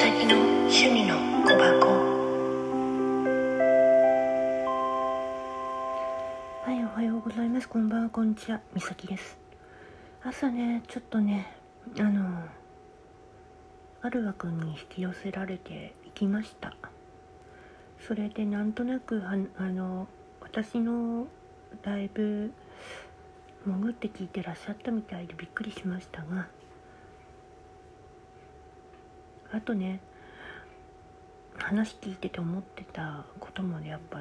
さきの趣味の小箱。はいおはようございます。こんばんはこんにちは。みさきです。朝ねちょっとねあのあるわくんに引き寄せられていきました。それでなんとなくああの私のライブ潜って聞いてらっしゃったみたいでびっくりしましたがあとね話聞いてて思ってたこともねやっぱ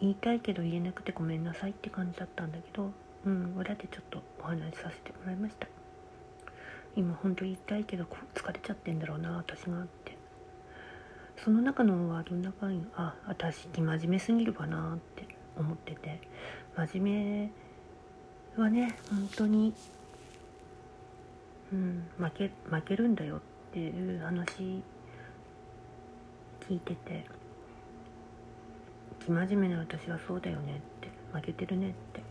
言いたいけど言えなくてごめんなさいって感じだったんだけどうん裏でちょっとお話しさせてもらいました。今ほんと言いたいけど疲れちゃってんだろうな私がって。その中のワードの中にあ私真面目すぎるかなって思ってて。真面目はね本当にうん負け負けるんだよって。ていう話聞いてて生真面目な私はそうだよねって負けてるねって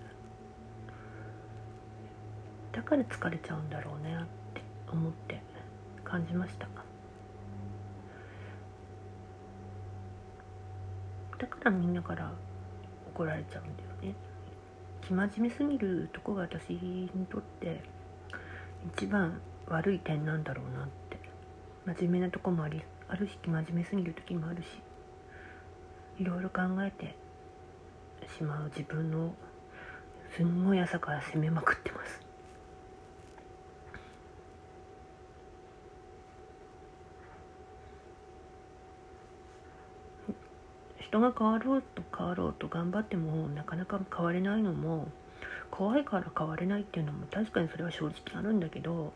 だから疲れちゃうんだろうねって思って感じましただからみんなから怒られちゃうんだよね生真面目すぎるとこが私にとって一番悪い点なんだろうなって真面目なとこもありあるし真面目すぎる時もあるしいろいろ考えてしまう自分のすんごい朝から責めまくってます。人が変わろうと変わろうと頑張ってもなかなか変われないのも怖いから変われないっていうのも確かにそれは正直あるんだけど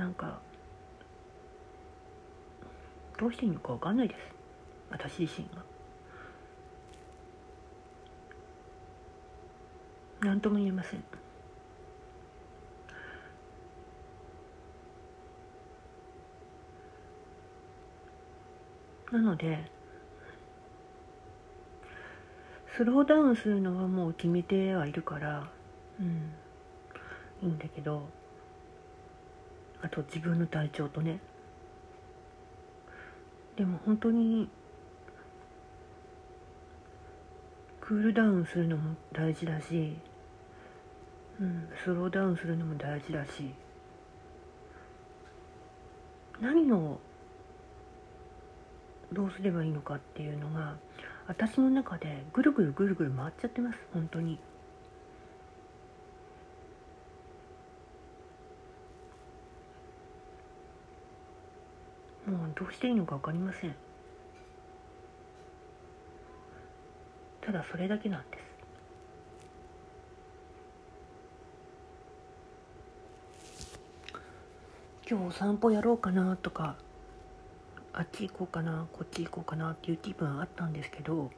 なんかどうしていいのか分かんないです。私自身が。何とも言えません。なのでスローダウンするのはもう決めてはいるからうんいいんだけどあと自分の体調とねでも本当にクールダウンするのも大事だし、うん、スローダウンするのも大事だし何をどうすればいいのかっていうのが私の中でぐるぐるぐるぐる回っちゃってます本当に。もうどうしていいのか分かりませんただそれだけなんです今日お散歩やろうかなとかあっち行こうかなこっち行こうかなっていう気分あったんですけど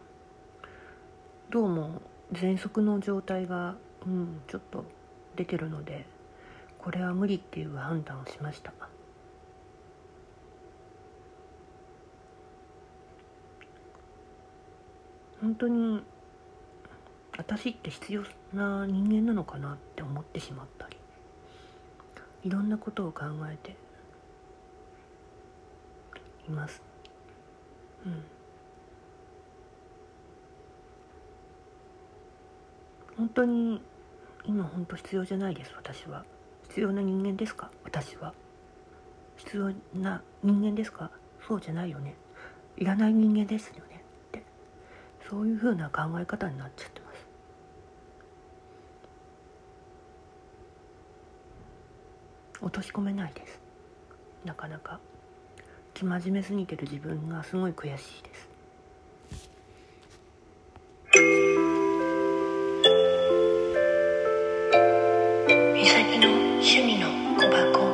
どうも喘息の状態がうんちょっと出てるのでこれは無理っていう判断をしました。本当に私って必要な人間なのかなって思ってしまったりいろんなことを考えています。うん。本当に今本当必要じゃないです私は。必要な人間ですか？私は。必要な人間ですか？そうじゃないよね。いらない人間ですよね。そういうふうな考え方になっちゃってます。落とし込めないです。なかなか。生真面目すぎてる自分がすごい悔しいです。美咲の趣味の小箱。